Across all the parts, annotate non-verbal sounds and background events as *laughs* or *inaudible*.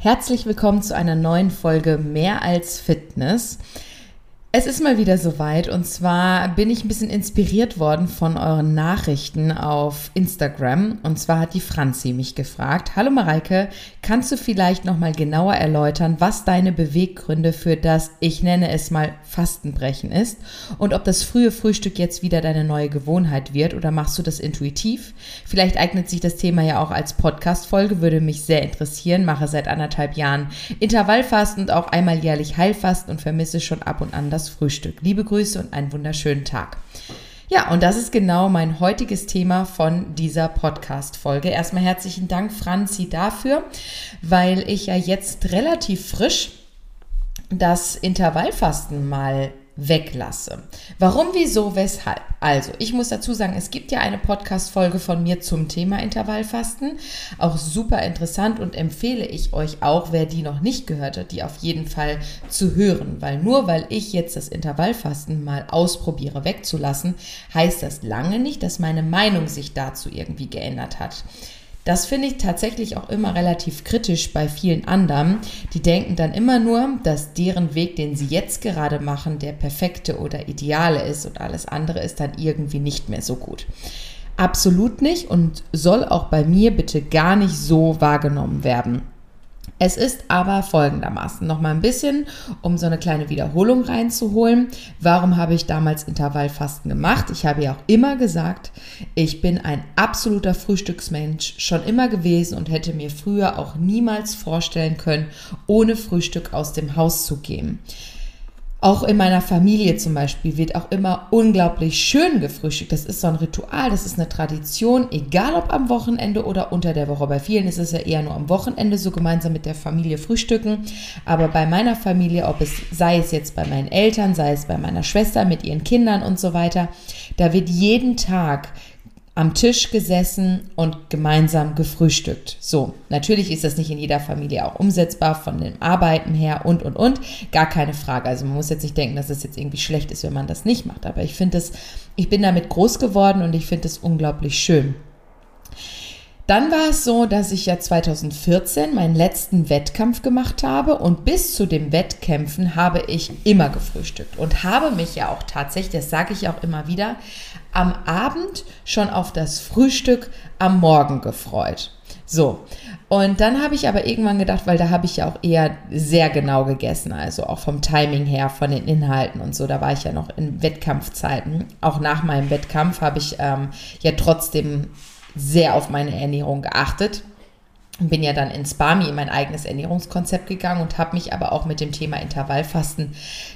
Herzlich willkommen zu einer neuen Folge Mehr als Fitness. Es ist mal wieder soweit. Und zwar bin ich ein bisschen inspiriert worden von euren Nachrichten auf Instagram. Und zwar hat die Franzi mich gefragt: Hallo Mareike, kannst du vielleicht noch mal genauer erläutern, was deine Beweggründe für das ich nenne es mal Fastenbrechen ist? Und ob das frühe Frühstück jetzt wieder deine neue Gewohnheit wird? Oder machst du das intuitiv? Vielleicht eignet sich das Thema ja auch als Podcast Folge, würde mich sehr interessieren. Mache seit anderthalb Jahren Intervallfasten und auch einmal jährlich Heilfasten und vermisse schon ab und an das das Frühstück. Liebe Grüße und einen wunderschönen Tag. Ja, und das ist genau mein heutiges Thema von dieser Podcast-Folge. Erstmal herzlichen Dank, Franzi, dafür, weil ich ja jetzt relativ frisch das Intervallfasten mal weglasse. Warum, wieso, weshalb? Also, ich muss dazu sagen, es gibt ja eine Podcast-Folge von mir zum Thema Intervallfasten. Auch super interessant und empfehle ich euch auch, wer die noch nicht gehört hat, die auf jeden Fall zu hören. Weil nur weil ich jetzt das Intervallfasten mal ausprobiere wegzulassen, heißt das lange nicht, dass meine Meinung sich dazu irgendwie geändert hat. Das finde ich tatsächlich auch immer relativ kritisch bei vielen anderen. Die denken dann immer nur, dass deren Weg, den sie jetzt gerade machen, der perfekte oder ideale ist und alles andere ist dann irgendwie nicht mehr so gut. Absolut nicht und soll auch bei mir bitte gar nicht so wahrgenommen werden. Es ist aber folgendermaßen noch mal ein bisschen, um so eine kleine Wiederholung reinzuholen. Warum habe ich damals Intervallfasten gemacht? Ich habe ja auch immer gesagt, ich bin ein absoluter Frühstücksmensch, schon immer gewesen und hätte mir früher auch niemals vorstellen können, ohne Frühstück aus dem Haus zu gehen. Auch in meiner Familie zum Beispiel wird auch immer unglaublich schön gefrühstückt. Das ist so ein Ritual, das ist eine Tradition, egal ob am Wochenende oder unter der Woche. Bei vielen ist es ja eher nur am Wochenende so gemeinsam mit der Familie frühstücken. Aber bei meiner Familie, ob es sei es jetzt bei meinen Eltern, sei es bei meiner Schwester mit ihren Kindern und so weiter, da wird jeden Tag am Tisch gesessen und gemeinsam gefrühstückt. So, natürlich ist das nicht in jeder Familie auch umsetzbar von dem Arbeiten her und, und, und. Gar keine Frage. Also man muss jetzt nicht denken, dass es jetzt irgendwie schlecht ist, wenn man das nicht macht. Aber ich finde es, ich bin damit groß geworden und ich finde es unglaublich schön. Dann war es so, dass ich ja 2014 meinen letzten Wettkampf gemacht habe und bis zu den Wettkämpfen habe ich immer gefrühstückt und habe mich ja auch tatsächlich, das sage ich auch immer wieder, am Abend schon auf das Frühstück am Morgen gefreut. So, und dann habe ich aber irgendwann gedacht, weil da habe ich ja auch eher sehr genau gegessen, also auch vom Timing her, von den Inhalten und so, da war ich ja noch in Wettkampfzeiten. Auch nach meinem Wettkampf habe ich ähm, ja trotzdem sehr auf meine Ernährung geachtet. Bin ja dann ins Barmi in mein eigenes Ernährungskonzept gegangen und habe mich aber auch mit dem Thema Intervallfasten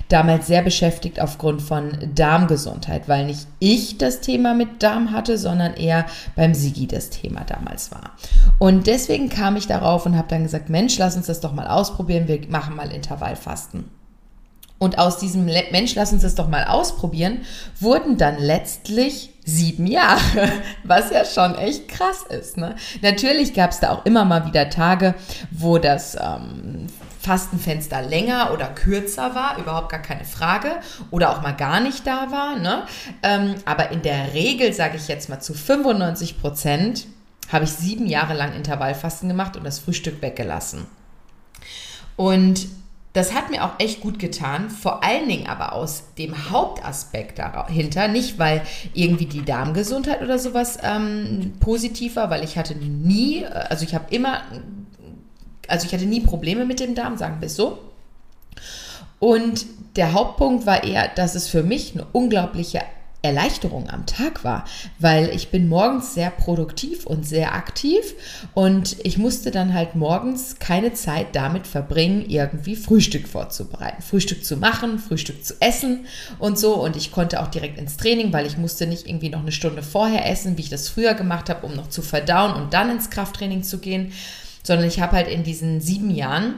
damals sehr beschäftigt aufgrund von Darmgesundheit, weil nicht ich das Thema mit Darm hatte, sondern eher beim Sigi das Thema damals war. Und deswegen kam ich darauf und habe dann gesagt, Mensch, lass uns das doch mal ausprobieren, wir machen mal Intervallfasten. Und aus diesem Mensch, lass uns das doch mal ausprobieren, wurden dann letztlich sieben Jahre, *laughs* was ja schon echt krass ist. Ne? Natürlich gab es da auch immer mal wieder Tage, wo das ähm, Fastenfenster länger oder kürzer war, überhaupt gar keine Frage, oder auch mal gar nicht da war. Ne? Ähm, aber in der Regel, sage ich jetzt mal zu 95 Prozent, habe ich sieben Jahre lang Intervallfasten gemacht und das Frühstück weggelassen. Und das hat mir auch echt gut getan, vor allen Dingen aber aus dem Hauptaspekt dahinter, nicht weil irgendwie die Darmgesundheit oder sowas ähm, positiv war, weil ich hatte nie, also ich habe immer, also ich hatte nie Probleme mit dem Darm, sagen wir es so. Und der Hauptpunkt war eher, dass es für mich eine unglaubliche Erleichterung am Tag war, weil ich bin morgens sehr produktiv und sehr aktiv und ich musste dann halt morgens keine Zeit damit verbringen, irgendwie Frühstück vorzubereiten, Frühstück zu machen, Frühstück zu essen und so. Und ich konnte auch direkt ins Training, weil ich musste nicht irgendwie noch eine Stunde vorher essen, wie ich das früher gemacht habe, um noch zu verdauen und dann ins Krafttraining zu gehen, sondern ich habe halt in diesen sieben Jahren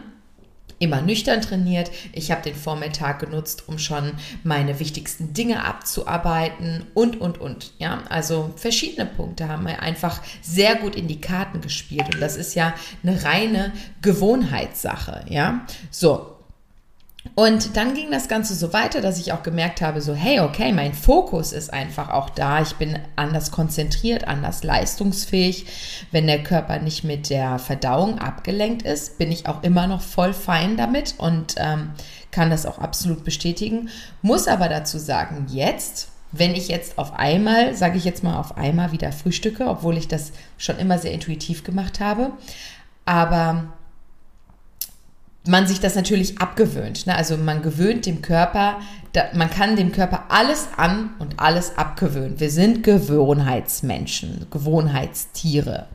immer nüchtern trainiert. Ich habe den Vormittag genutzt, um schon meine wichtigsten Dinge abzuarbeiten und, und, und. Ja, also verschiedene Punkte haben mir einfach sehr gut in die Karten gespielt. Und das ist ja eine reine Gewohnheitssache. Ja, so. Und dann ging das Ganze so weiter, dass ich auch gemerkt habe, so, hey, okay, mein Fokus ist einfach auch da. Ich bin anders konzentriert, anders leistungsfähig. Wenn der Körper nicht mit der Verdauung abgelenkt ist, bin ich auch immer noch voll fein damit und ähm, kann das auch absolut bestätigen. Muss aber dazu sagen, jetzt, wenn ich jetzt auf einmal, sage ich jetzt mal auf einmal wieder frühstücke, obwohl ich das schon immer sehr intuitiv gemacht habe, aber man sich das natürlich abgewöhnt. Ne? Also man gewöhnt dem Körper, da, man kann dem Körper alles an und alles abgewöhnen. Wir sind Gewohnheitsmenschen, Gewohnheitstiere.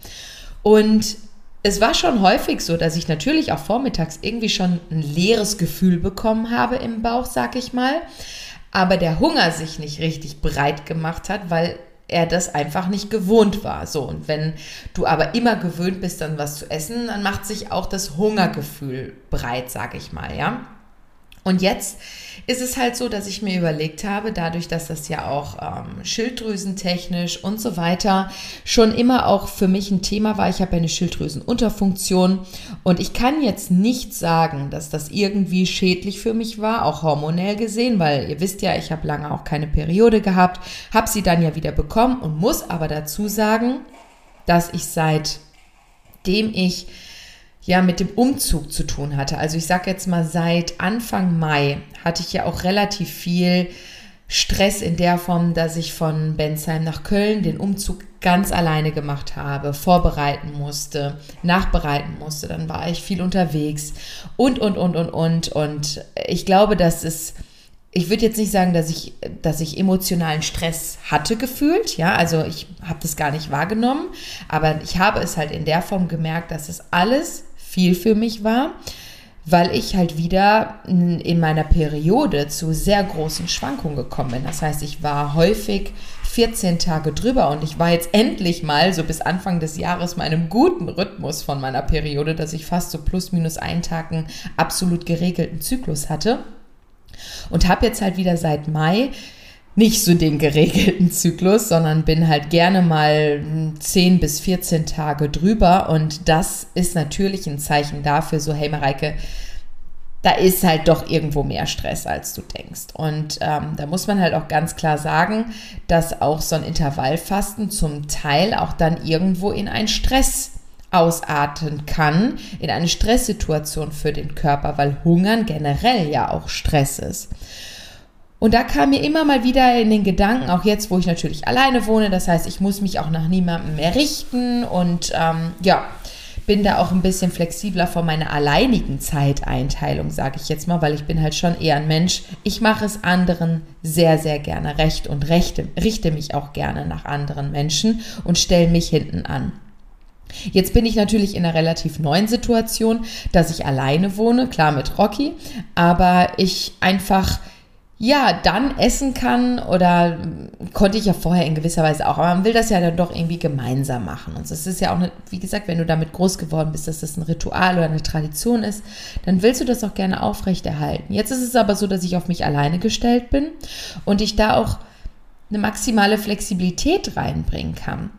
Und es war schon häufig so, dass ich natürlich auch vormittags irgendwie schon ein leeres Gefühl bekommen habe im Bauch, sag ich mal. Aber der Hunger sich nicht richtig breit gemacht hat, weil er das einfach nicht gewohnt war. So, und wenn du aber immer gewöhnt bist, dann was zu essen, dann macht sich auch das Hungergefühl breit, sag ich mal, ja. Und jetzt ist es halt so, dass ich mir überlegt habe, dadurch, dass das ja auch ähm, schilddrüsentechnisch und so weiter schon immer auch für mich ein Thema war. Ich habe eine Schilddrüsenunterfunktion und ich kann jetzt nicht sagen, dass das irgendwie schädlich für mich war, auch hormonell gesehen, weil ihr wisst ja, ich habe lange auch keine Periode gehabt, habe sie dann ja wieder bekommen und muss aber dazu sagen, dass ich seitdem ich ja mit dem Umzug zu tun hatte. Also ich sage jetzt mal, seit Anfang Mai hatte ich ja auch relativ viel Stress in der Form, dass ich von Bensheim nach Köln den Umzug ganz alleine gemacht habe, vorbereiten musste, nachbereiten musste. Dann war ich viel unterwegs und, und, und, und, und. Und ich glaube, dass es ich würde jetzt nicht sagen, dass ich, dass ich emotionalen Stress hatte gefühlt. Ja, also ich habe das gar nicht wahrgenommen, aber ich habe es halt in der Form gemerkt, dass es alles viel für mich war, weil ich halt wieder in meiner Periode zu sehr großen Schwankungen gekommen bin. Das heißt, ich war häufig 14 Tage drüber und ich war jetzt endlich mal so bis Anfang des Jahres meinem guten Rhythmus von meiner Periode, dass ich fast so plus minus einen Tag einen absolut geregelten Zyklus hatte. Und habe jetzt halt wieder seit Mai nicht so den geregelten Zyklus, sondern bin halt gerne mal 10 bis 14 Tage drüber. Und das ist natürlich ein Zeichen dafür, so, hey Mareike, da ist halt doch irgendwo mehr Stress, als du denkst. Und ähm, da muss man halt auch ganz klar sagen, dass auch so ein Intervallfasten zum Teil auch dann irgendwo in einen Stress ausarten kann, in eine Stresssituation für den Körper, weil Hungern generell ja auch Stress ist. Und da kam mir immer mal wieder in den Gedanken, auch jetzt, wo ich natürlich alleine wohne, das heißt, ich muss mich auch nach niemandem mehr richten und ähm, ja, bin da auch ein bisschen flexibler von meiner alleinigen Zeiteinteilung, sage ich jetzt mal, weil ich bin halt schon eher ein Mensch. Ich mache es anderen sehr, sehr gerne recht und rechte, richte mich auch gerne nach anderen Menschen und stelle mich hinten an. Jetzt bin ich natürlich in einer relativ neuen Situation, dass ich alleine wohne, klar mit Rocky, aber ich einfach ja, dann essen kann oder konnte ich ja vorher in gewisser Weise auch, aber man will das ja dann doch irgendwie gemeinsam machen. Und es ist ja auch, eine, wie gesagt, wenn du damit groß geworden bist, dass das ein Ritual oder eine Tradition ist, dann willst du das auch gerne aufrechterhalten. Jetzt ist es aber so, dass ich auf mich alleine gestellt bin und ich da auch eine maximale Flexibilität reinbringen kann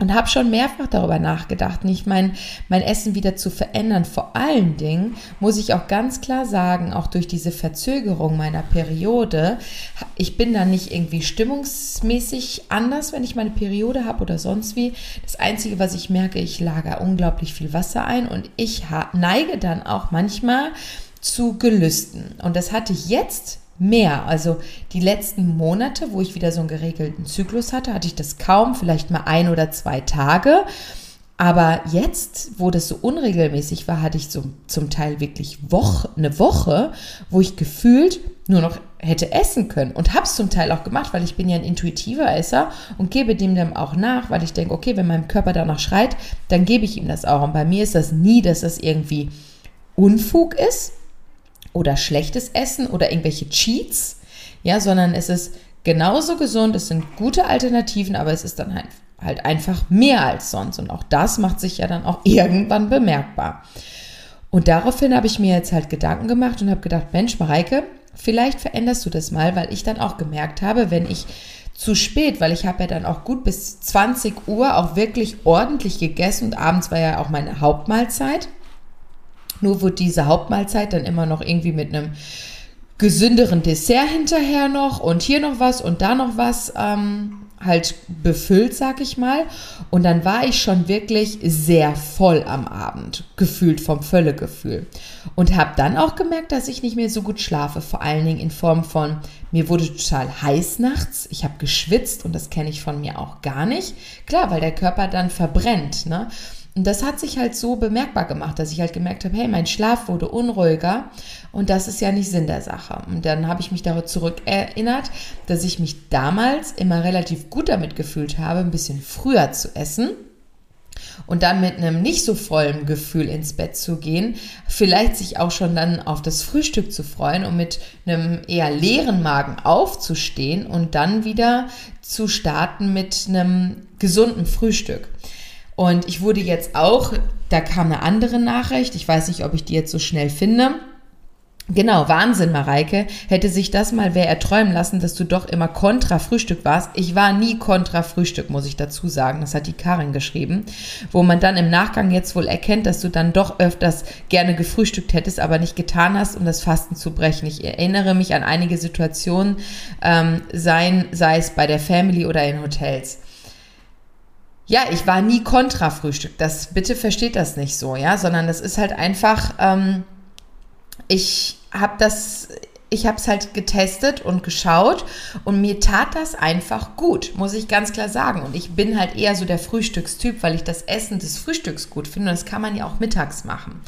und habe schon mehrfach darüber nachgedacht, nicht mein, mein Essen wieder zu verändern. Vor allen Dingen muss ich auch ganz klar sagen, auch durch diese Verzögerung meiner Periode, ich bin da nicht irgendwie stimmungsmäßig anders, wenn ich meine Periode habe oder sonst wie. Das Einzige, was ich merke, ich lagere unglaublich viel Wasser ein und ich neige dann auch manchmal zu Gelüsten. Und das hatte ich jetzt mehr. Also die letzten Monate, wo ich wieder so einen geregelten Zyklus hatte, hatte ich das kaum, vielleicht mal ein oder zwei Tage. Aber jetzt, wo das so unregelmäßig war, hatte ich so zum Teil wirklich Woche, eine Woche, wo ich gefühlt nur noch hätte essen können und habe es zum Teil auch gemacht, weil ich bin ja ein intuitiver Esser und gebe dem dann auch nach, weil ich denke, okay, wenn mein Körper danach schreit, dann gebe ich ihm das auch. Und bei mir ist das nie, dass das irgendwie Unfug ist, oder schlechtes Essen oder irgendwelche Cheats, ja, sondern es ist genauso gesund, es sind gute Alternativen, aber es ist dann halt, halt einfach mehr als sonst. Und auch das macht sich ja dann auch *laughs* irgendwann bemerkbar. Und daraufhin habe ich mir jetzt halt Gedanken gemacht und habe gedacht, Mensch, Mareike, vielleicht veränderst du das mal, weil ich dann auch gemerkt habe, wenn ich zu spät, weil ich habe ja dann auch gut bis 20 Uhr auch wirklich ordentlich gegessen und abends war ja auch meine Hauptmahlzeit. Nur wurde diese Hauptmahlzeit dann immer noch irgendwie mit einem gesünderen Dessert hinterher noch und hier noch was und da noch was ähm, halt befüllt, sag ich mal. Und dann war ich schon wirklich sehr voll am Abend, gefühlt vom Völlegefühl. Und habe dann auch gemerkt, dass ich nicht mehr so gut schlafe, vor allen Dingen in Form von, mir wurde total heiß nachts, ich habe geschwitzt und das kenne ich von mir auch gar nicht. Klar, weil der Körper dann verbrennt. Ne? Und das hat sich halt so bemerkbar gemacht, dass ich halt gemerkt habe, hey, mein Schlaf wurde unruhiger und das ist ja nicht Sinn der Sache. Und dann habe ich mich darauf zurückerinnert, dass ich mich damals immer relativ gut damit gefühlt habe, ein bisschen früher zu essen und dann mit einem nicht so vollen Gefühl ins Bett zu gehen, vielleicht sich auch schon dann auf das Frühstück zu freuen und mit einem eher leeren Magen aufzustehen und dann wieder zu starten mit einem gesunden Frühstück. Und ich wurde jetzt auch, da kam eine andere Nachricht, ich weiß nicht, ob ich die jetzt so schnell finde. Genau, Wahnsinn, Mareike. Hätte sich das mal wer erträumen lassen, dass du doch immer kontra Frühstück warst. Ich war nie kontra Frühstück, muss ich dazu sagen. Das hat die Karin geschrieben. Wo man dann im Nachgang jetzt wohl erkennt, dass du dann doch öfters gerne gefrühstückt hättest, aber nicht getan hast, um das Fasten zu brechen. Ich erinnere mich an einige Situationen, ähm, seien, sei es bei der Family oder in Hotels. Ja, ich war nie kontra Frühstück. Das bitte versteht das nicht so, ja, sondern das ist halt einfach, ähm, ich habe das, ich habe es halt getestet und geschaut und mir tat das einfach gut, muss ich ganz klar sagen. Und ich bin halt eher so der Frühstückstyp, weil ich das Essen des Frühstücks gut finde. Und das kann man ja auch mittags machen.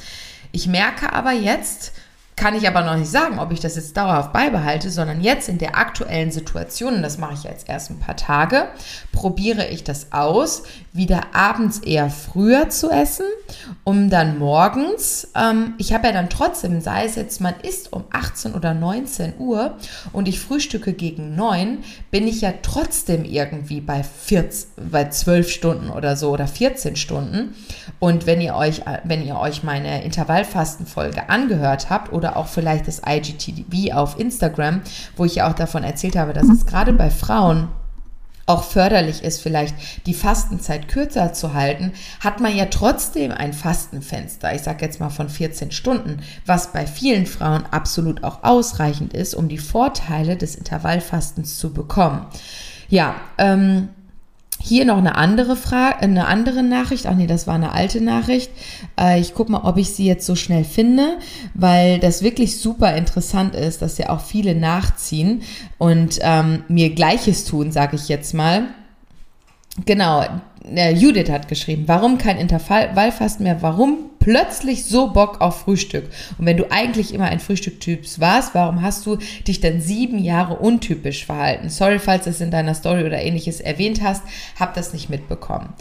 Ich merke aber jetzt, kann ich aber noch nicht sagen, ob ich das jetzt dauerhaft beibehalte, sondern jetzt in der aktuellen Situation, und das mache ich jetzt erst ein paar Tage, probiere ich das aus, wieder abends eher früher zu essen, um dann morgens, ähm, ich habe ja dann trotzdem, sei es jetzt, man isst um 18 oder 19 Uhr und ich frühstücke gegen 9, bin ich ja trotzdem irgendwie bei, 14, bei 12 Stunden oder so oder 14 Stunden. Und wenn ihr euch, wenn ihr euch meine Intervallfastenfolge angehört habt oder auch vielleicht das IGTV auf Instagram, wo ich ja auch davon erzählt habe, dass es gerade bei Frauen auch förderlich ist, vielleicht die Fastenzeit kürzer zu halten, hat man ja trotzdem ein Fastenfenster, ich sage jetzt mal von 14 Stunden, was bei vielen Frauen absolut auch ausreichend ist, um die Vorteile des Intervallfastens zu bekommen. Ja, ähm, hier noch eine andere Frage, eine andere Nachricht. Ach nee, das war eine alte Nachricht. Äh, ich gucke mal, ob ich sie jetzt so schnell finde, weil das wirklich super interessant ist, dass ja auch viele nachziehen und ähm, mir Gleiches tun, sage ich jetzt mal. Genau, äh, Judith hat geschrieben, warum kein Intervallfasten mehr? Warum plötzlich so Bock auf Frühstück? Und wenn du eigentlich immer ein Frühstücktyp warst, warum hast du dich dann sieben Jahre untypisch verhalten? Sorry, falls du es in deiner Story oder ähnliches erwähnt hast, hab das nicht mitbekommen.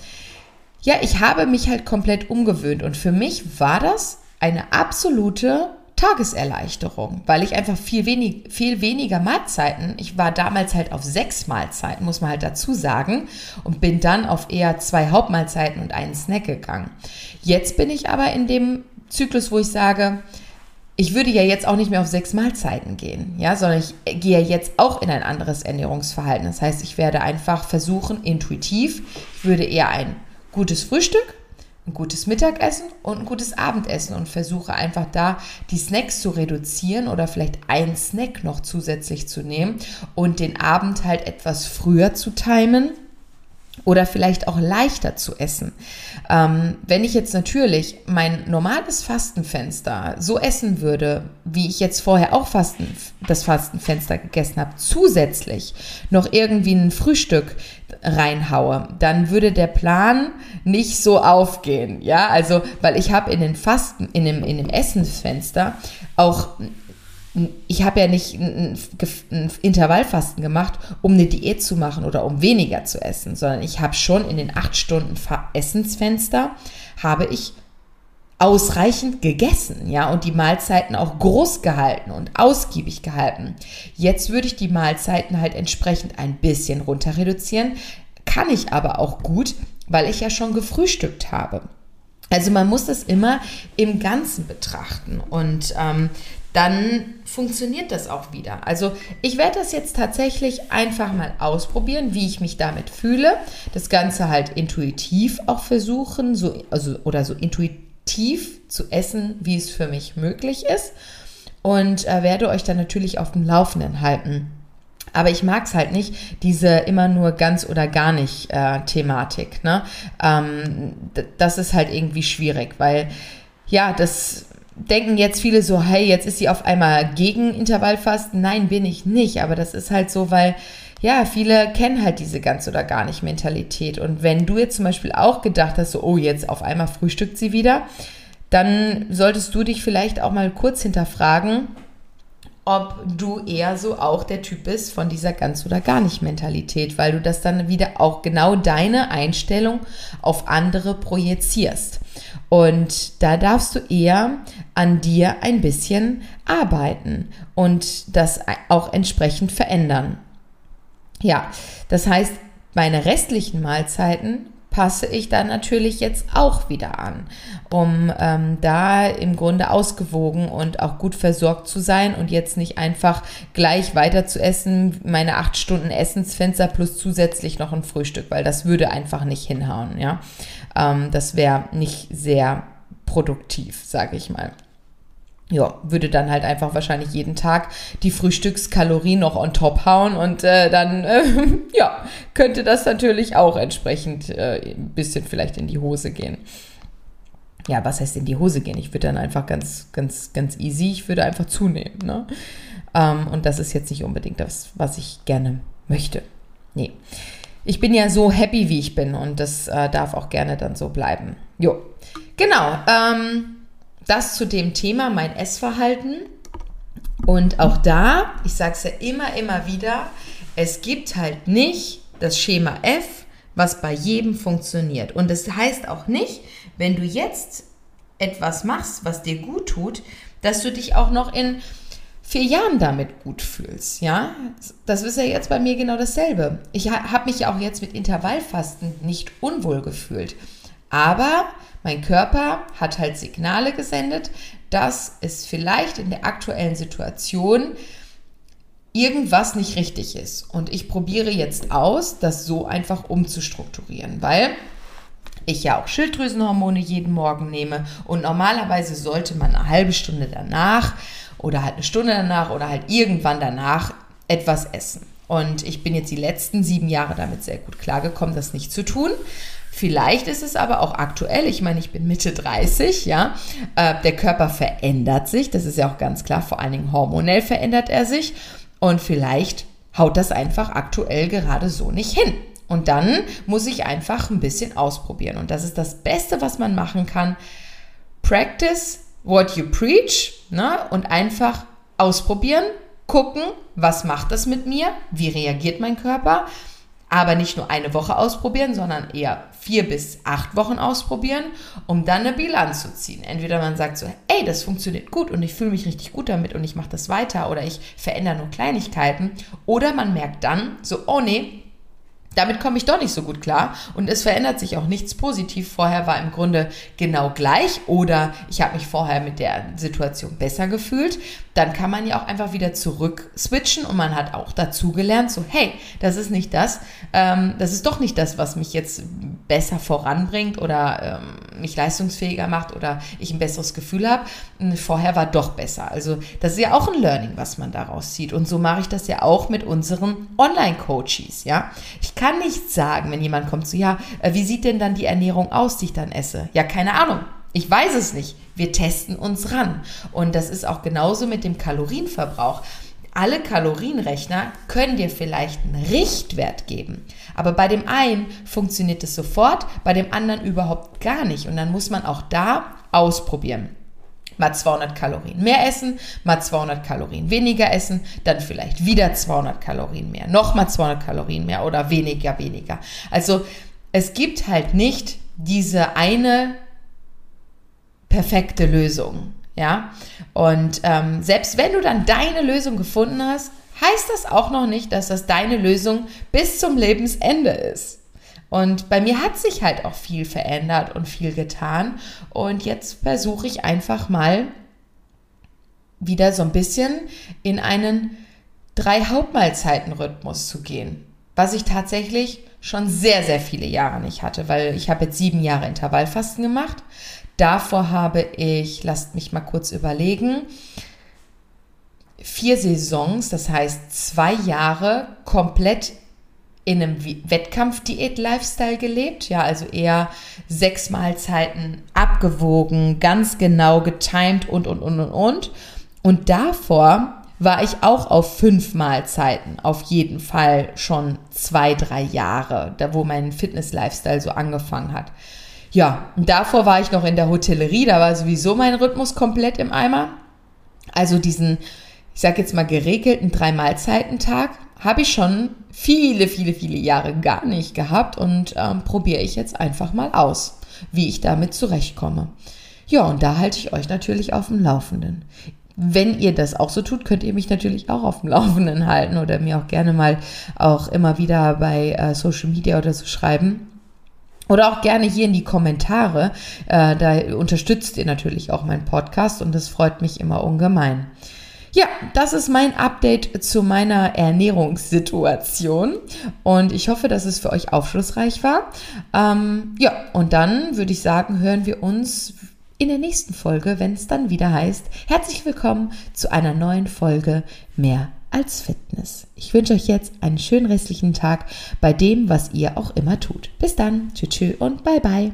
Ja, ich habe mich halt komplett umgewöhnt und für mich war das eine absolute Tageserleichterung, weil ich einfach viel, wenig, viel weniger Mahlzeiten, ich war damals halt auf sechs Mahlzeiten, muss man halt dazu sagen, und bin dann auf eher zwei Hauptmahlzeiten und einen Snack gegangen. Jetzt bin ich aber in dem Zyklus, wo ich sage, ich würde ja jetzt auch nicht mehr auf sechs Mahlzeiten gehen, ja, sondern ich gehe jetzt auch in ein anderes Ernährungsverhalten. Das heißt, ich werde einfach versuchen, intuitiv, ich würde eher ein gutes Frühstück, ein gutes Mittagessen und ein gutes Abendessen und versuche einfach da die Snacks zu reduzieren oder vielleicht einen Snack noch zusätzlich zu nehmen und den Abend halt etwas früher zu timen oder vielleicht auch leichter zu essen. Ähm, wenn ich jetzt natürlich mein normales Fastenfenster so essen würde, wie ich jetzt vorher auch Fasten, das Fastenfenster gegessen habe, zusätzlich noch irgendwie ein Frühstück reinhaue, dann würde der Plan nicht so aufgehen. Ja, also, weil ich habe in den Fasten, in dem, in dem Essensfenster auch ich habe ja nicht ein, Intervallfasten gemacht, um eine Diät zu machen oder um weniger zu essen, sondern ich habe schon in den acht Stunden Essensfenster habe ich ausreichend gegessen, ja, und die Mahlzeiten auch groß gehalten und ausgiebig gehalten. Jetzt würde ich die Mahlzeiten halt entsprechend ein bisschen runter reduzieren, kann ich aber auch gut, weil ich ja schon gefrühstückt habe. Also man muss das immer im Ganzen betrachten und ähm, dann funktioniert das auch wieder. Also ich werde das jetzt tatsächlich einfach mal ausprobieren, wie ich mich damit fühle. Das Ganze halt intuitiv auch versuchen, so, also, oder so intuitiv zu essen, wie es für mich möglich ist und äh, werde euch dann natürlich auf dem Laufenden halten. Aber ich mag es halt nicht, diese immer nur ganz oder gar nicht äh, Thematik. Ne? Ähm, das ist halt irgendwie schwierig, weil ja, das denken jetzt viele so, hey, jetzt ist sie auf einmal gegen Intervallfasten. Nein, bin ich nicht. Aber das ist halt so, weil ja, viele kennen halt diese ganz oder gar nicht Mentalität. Und wenn du jetzt zum Beispiel auch gedacht hast, so, oh, jetzt auf einmal frühstückt sie wieder, dann solltest du dich vielleicht auch mal kurz hinterfragen, ob du eher so auch der Typ bist von dieser ganz oder gar nicht Mentalität, weil du das dann wieder auch genau deine Einstellung auf andere projizierst. Und da darfst du eher an dir ein bisschen arbeiten und das auch entsprechend verändern. Ja, das heißt, meine restlichen Mahlzeiten passe ich dann natürlich jetzt auch wieder an, um ähm, da im Grunde ausgewogen und auch gut versorgt zu sein und jetzt nicht einfach gleich weiter zu essen, meine acht Stunden Essensfenster plus zusätzlich noch ein Frühstück, weil das würde einfach nicht hinhauen, ja. Ähm, das wäre nicht sehr produktiv, sage ich mal ja, würde dann halt einfach wahrscheinlich jeden Tag die Frühstückskalorien noch on top hauen und äh, dann, *laughs* äh, ja, könnte das natürlich auch entsprechend äh, ein bisschen vielleicht in die Hose gehen. Ja, was heißt in die Hose gehen? Ich würde dann einfach ganz, ganz, ganz easy, ich würde einfach zunehmen, ne? Ähm, und das ist jetzt nicht unbedingt das, was ich gerne möchte. Nee. Ich bin ja so happy, wie ich bin und das äh, darf auch gerne dann so bleiben. Jo. Genau. Ähm, das zu dem Thema mein Essverhalten. Und auch da, ich sage es ja immer, immer wieder, es gibt halt nicht das Schema F, was bei jedem funktioniert. Und das heißt auch nicht, wenn du jetzt etwas machst, was dir gut tut, dass du dich auch noch in vier Jahren damit gut fühlst. Ja, das ist ja jetzt bei mir genau dasselbe. Ich habe mich ja auch jetzt mit Intervallfasten nicht unwohl gefühlt. Aber mein Körper hat halt Signale gesendet, dass es vielleicht in der aktuellen Situation irgendwas nicht richtig ist. Und ich probiere jetzt aus, das so einfach umzustrukturieren, weil ich ja auch Schilddrüsenhormone jeden Morgen nehme und normalerweise sollte man eine halbe Stunde danach oder halt eine Stunde danach oder halt irgendwann danach etwas essen. Und ich bin jetzt die letzten sieben Jahre damit sehr gut klargekommen, das nicht zu tun. Vielleicht ist es aber auch aktuell. Ich meine, ich bin Mitte 30, ja. Äh, der Körper verändert sich, das ist ja auch ganz klar. Vor allen Dingen hormonell verändert er sich. Und vielleicht haut das einfach aktuell gerade so nicht hin. Und dann muss ich einfach ein bisschen ausprobieren. Und das ist das Beste, was man machen kann. Practice what you preach ne? und einfach ausprobieren, gucken, was macht das mit mir, wie reagiert mein Körper aber nicht nur eine Woche ausprobieren, sondern eher vier bis acht Wochen ausprobieren, um dann eine Bilanz zu ziehen. Entweder man sagt so, ey, das funktioniert gut und ich fühle mich richtig gut damit und ich mache das weiter oder ich verändere nur Kleinigkeiten. Oder man merkt dann so, oh nee, damit komme ich doch nicht so gut klar und es verändert sich auch nichts positiv. Vorher war im Grunde genau gleich oder ich habe mich vorher mit der Situation besser gefühlt. Dann kann man ja auch einfach wieder zurück switchen und man hat auch dazu gelernt, so hey, das ist nicht das, ähm, das ist doch nicht das, was mich jetzt besser voranbringt oder ähm, mich leistungsfähiger macht oder ich ein besseres Gefühl habe. Vorher war doch besser. Also das ist ja auch ein Learning, was man daraus zieht. Und so mache ich das ja auch mit unseren Online-Coaches. Ja, ich kann nicht sagen, wenn jemand kommt, so, ja, äh, wie sieht denn dann die Ernährung aus, die ich dann esse? Ja, keine Ahnung. Ich weiß es nicht. Wir testen uns ran. Und das ist auch genauso mit dem Kalorienverbrauch. Alle Kalorienrechner können dir vielleicht einen Richtwert geben. Aber bei dem einen funktioniert es sofort, bei dem anderen überhaupt gar nicht. Und dann muss man auch da ausprobieren mal 200 Kalorien mehr essen, mal 200 Kalorien weniger essen, dann vielleicht wieder 200 Kalorien mehr, nochmal 200 Kalorien mehr oder weniger, weniger. Also es gibt halt nicht diese eine perfekte Lösung, ja. Und ähm, selbst wenn du dann deine Lösung gefunden hast, heißt das auch noch nicht, dass das deine Lösung bis zum Lebensende ist. Und bei mir hat sich halt auch viel verändert und viel getan. Und jetzt versuche ich einfach mal wieder so ein bisschen in einen drei Hauptmahlzeiten-Rhythmus zu gehen. Was ich tatsächlich schon sehr, sehr viele Jahre nicht hatte, weil ich habe jetzt sieben Jahre Intervallfasten gemacht. Davor habe ich, lasst mich mal kurz überlegen, vier Saisons, das heißt zwei Jahre komplett in einem Wettkampf-Diät-Lifestyle gelebt. Ja, also eher sechs Mahlzeiten abgewogen, ganz genau getimed und, und, und, und, und. Und davor war ich auch auf fünf Mahlzeiten, auf jeden Fall schon zwei, drei Jahre, da wo mein Fitness-Lifestyle so angefangen hat. Ja, davor war ich noch in der Hotellerie, da war sowieso mein Rhythmus komplett im Eimer. Also diesen, ich sag jetzt mal, geregelten Drei-Mahlzeiten-Tag habe ich schon viele, viele, viele Jahre gar nicht gehabt und ähm, probiere ich jetzt einfach mal aus, wie ich damit zurechtkomme. Ja, und da halte ich euch natürlich auf dem Laufenden. Wenn ihr das auch so tut, könnt ihr mich natürlich auch auf dem Laufenden halten oder mir auch gerne mal auch immer wieder bei äh, Social Media oder so schreiben. Oder auch gerne hier in die Kommentare. Äh, da unterstützt ihr natürlich auch meinen Podcast und das freut mich immer ungemein. Ja, das ist mein Update zu meiner Ernährungssituation und ich hoffe, dass es für euch aufschlussreich war. Ähm, ja, und dann würde ich sagen, hören wir uns in der nächsten Folge, wenn es dann wieder heißt, herzlich willkommen zu einer neuen Folge mehr als Fitness. Ich wünsche euch jetzt einen schönen restlichen Tag bei dem, was ihr auch immer tut. Bis dann, tschüss und bye bye.